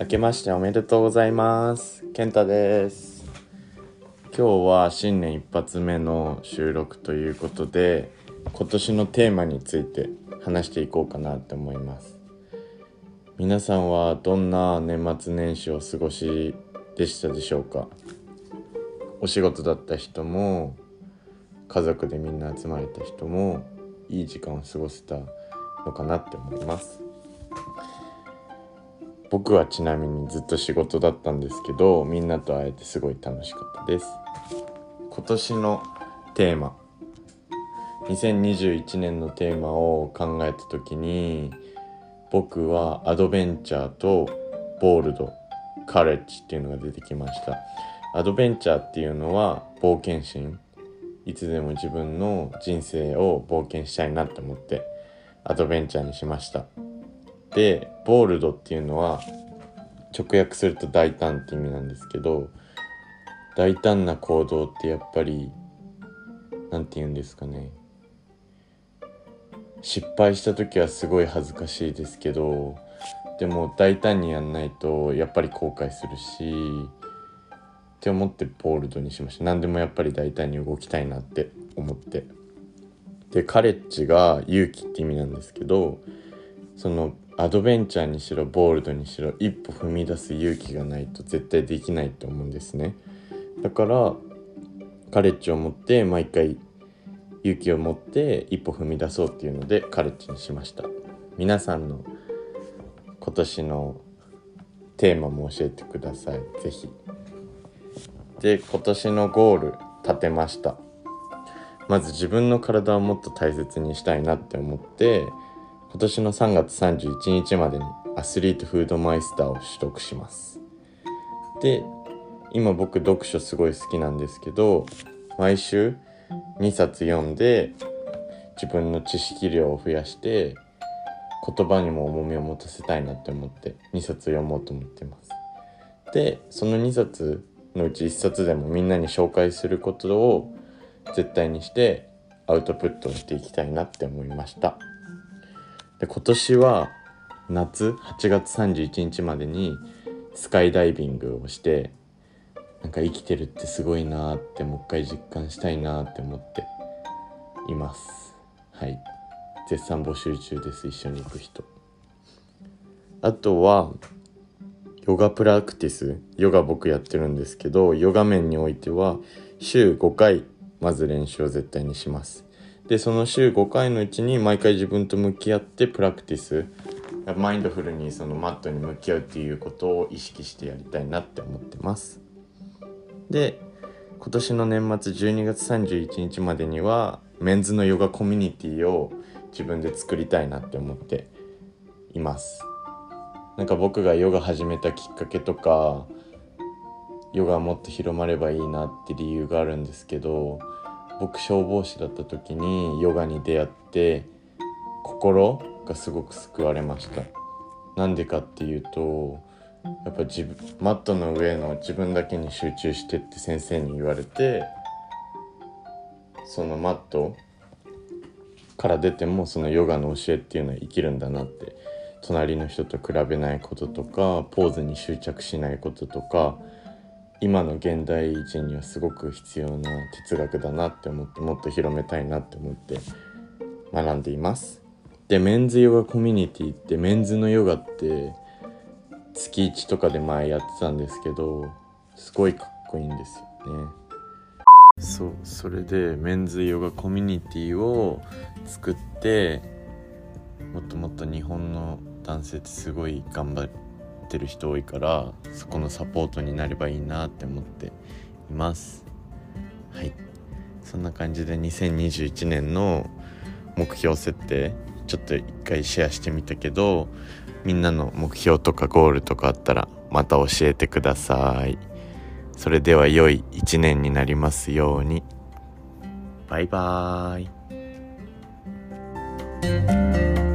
明けましておめでとうございます。健太です。今日は新年一発目の収録ということで今年のテーマについて話していこうかなって思います。皆さんはどんな年末年始を過ごしでしたでしょうか？お仕事だった人も家族でみんな集まれた人もいい時間を過ごせたのかなって思います。僕はちなみにずっと仕事だったんですけどみんなと会えてすごい楽しかったです。今年のテーマ。2021年のテーマを考えた時に僕はアドベンチャーとボールドカレッジっていうのが出てきました。アドベンチャーっていうのは冒険心。いつでも自分の人生を冒険したいなって思ってアドベンチャーにしました。でボールドっていうのは直訳すると大胆って意味なんですけど大胆な行動ってやっぱり何て言うんですかね。失敗した時はすごい恥ずかしいですけどでも大胆にやんないとやっぱり後悔するしって思ってボールドにしました。何でもやっぱり大胆に動きたいなって思って。でカレッジが勇気って意味なんですけどそのアドベンチャーにしろボールドにしろ一歩踏み出す勇気がないと絶対できないと思うんですね。だからカレッジを持って毎回勇気を持って一歩踏み出そうっていうのでカレッジにしました。皆さんの今年のテーマも教えてください。是非で今年のゴール立てました。まず自分の体をもっと大切にしたいなって思って今年の3月31日までにアスリートフードマイスターを取得します。で今僕読書すごい好きなんですけど毎週2冊読んで自分の知識量を増やして言葉にも重みを持たせたいなって思って2冊読もうと思ってます。でその2冊のうち1冊でもみんなに紹介することを絶対にしてアウトプットをしていきたいなって思いました。で今年は夏8月31日までにスカイダイビングをしてなんか生きてるってすごいなってもう一回実感したいなって思っています。はい。絶賛募集中です一緒に行く人。あとはヨガプラクティスヨガ僕やってるんですけどヨガ面においては週5回まず練習を絶対にします。でその週5回のうちに毎回自分と向き合ってプラクティス。マインドフルにそのマットに向き合うっていうことを意識してやりたいなって思ってます。で今年の年末12月31日までにはメンズのヨガコミュニティを自分で作りたいなって思っています。なんか僕がヨガ始めたきっかけとかヨガもっと広まればいいなって理由があるんですけど僕消防士だった時にヨガに出会って心がすごく救われました。なんでかっていうとやっぱ自分マットの上の自分だけに集中してって先生に言われてそのマットから出てもそのヨガの教えっていうのは生きるんだなって隣の人と比べないこととかポーズに執着しないこととか今の現代人にはすごく必要な哲学だなって思ってもっと広めたいなって思って学んでいます。でメンズヨガコミュニティってメンズのヨガって月1とかで前やってたんですけどすごいかっこいいんですよね。そうそれでメンズヨガコミュニティを作ってもっともっと日本の男性ってすごい頑張ってってる人多いからそこのサポートになればいいなって思っています。はい。そんな感じで2021年の目標設定ちょっと一回シェアしてみたけどみんなの目標とかゴールとかあったらまた教えてください。それでは良い一年になりますように。バイバーイ。